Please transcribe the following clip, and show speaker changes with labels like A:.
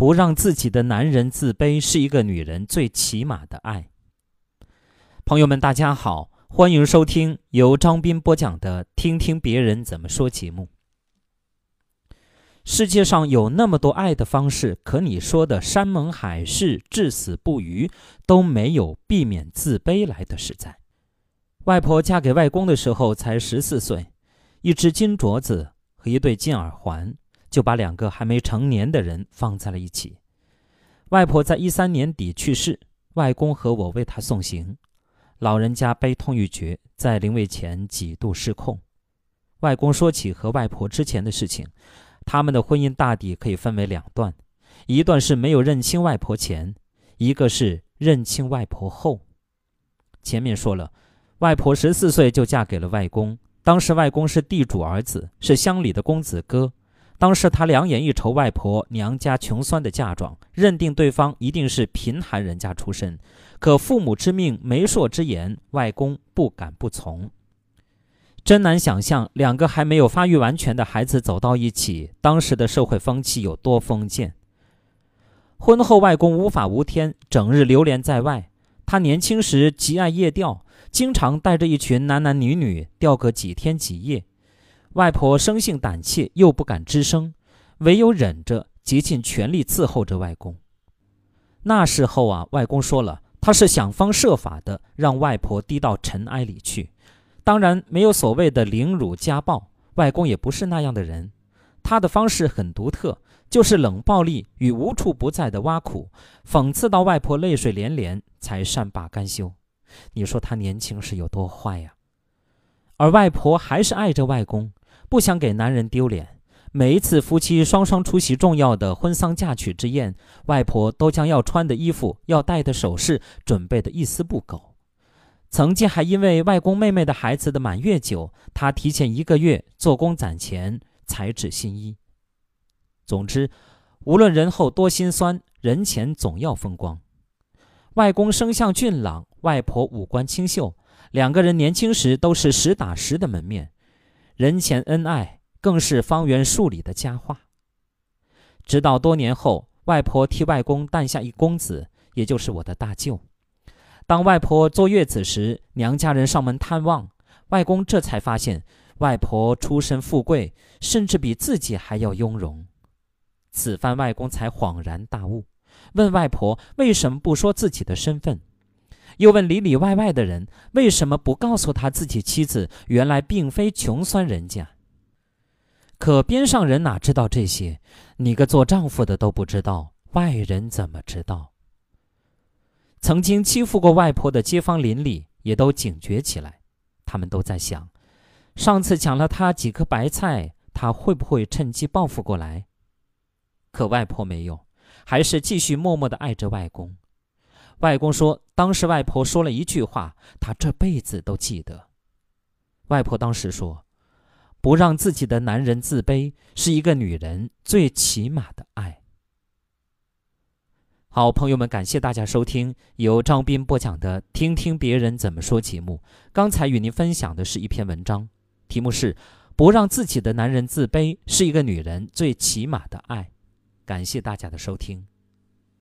A: 不让自己的男人自卑，是一个女人最起码的爱。朋友们，大家好，欢迎收听由张斌播讲的《听听别人怎么说》节目。世界上有那么多爱的方式，可你说的山盟海誓、至死不渝，都没有避免自卑来的实在。外婆嫁给外公的时候才十四岁，一只金镯子和一对金耳环，就把两个还没成年的人放在了一起。外婆在一三年底去世，外公和我为她送行，老人家悲痛欲绝，在灵位前几度失控。外公说起和外婆之前的事情。他们的婚姻大抵可以分为两段，一段是没有认清外婆前，一个是认清外婆后。前面说了，外婆十四岁就嫁给了外公，当时外公是地主儿子，是乡里的公子哥。当时他两眼一瞅外婆娘家穷酸的嫁妆，认定对方一定是贫寒人家出身。可父母之命，媒妁之言，外公不敢不从。真难想象，两个还没有发育完全的孩子走到一起，当时的社会风气有多封建。婚后，外公无法无天，整日流连在外。他年轻时极爱夜钓，经常带着一群男男女女钓个几天几夜。外婆生性胆怯，又不敢吱声，唯有忍着，竭尽全力伺候着外公。那时候啊，外公说了，他是想方设法的让外婆低到尘埃里去。当然没有所谓的凌辱家暴，外公也不是那样的人，他的方式很独特，就是冷暴力与无处不在的挖苦，讽刺到外婆泪水连连，才善罢甘休。你说他年轻时有多坏呀？而外婆还是爱着外公，不想给男人丢脸。每一次夫妻双双出席重要的婚丧嫁娶之宴，外婆都将要穿的衣服、要戴的首饰准备的一丝不苟。曾经还因为外公妹妹的孩子的满月酒，他提前一个月做工攒钱，裁制新衣。总之，无论人后多心酸，人前总要风光。外公生相俊朗，外婆五官清秀，两个人年轻时都是实打实的门面，人前恩爱更是方圆数里的佳话。直到多年后，外婆替外公诞下一公子，也就是我的大舅。当外婆坐月子时，娘家人上门探望，外公这才发现外婆出身富贵，甚至比自己还要雍容。此番外公才恍然大悟，问外婆为什么不说自己的身份，又问里里外外的人为什么不告诉他自己妻子原来并非穷酸人家。可边上人哪知道这些？你个做丈夫的都不知道，外人怎么知道？曾经欺负过外婆的街坊邻里也都警觉起来，他们都在想：上次抢了他几颗白菜，他会不会趁机报复过来？可外婆没有，还是继续默默地爱着外公。外公说，当时外婆说了一句话，他这辈子都记得。外婆当时说：“不让自己的男人自卑，是一个女人最起码的爱。”好，朋友们，感谢大家收听由张斌播讲的《听听别人怎么说》节目。刚才与您分享的是一篇文章，题目是“不让自己的男人自卑，是一个女人最起码的爱”。感谢大家的收听。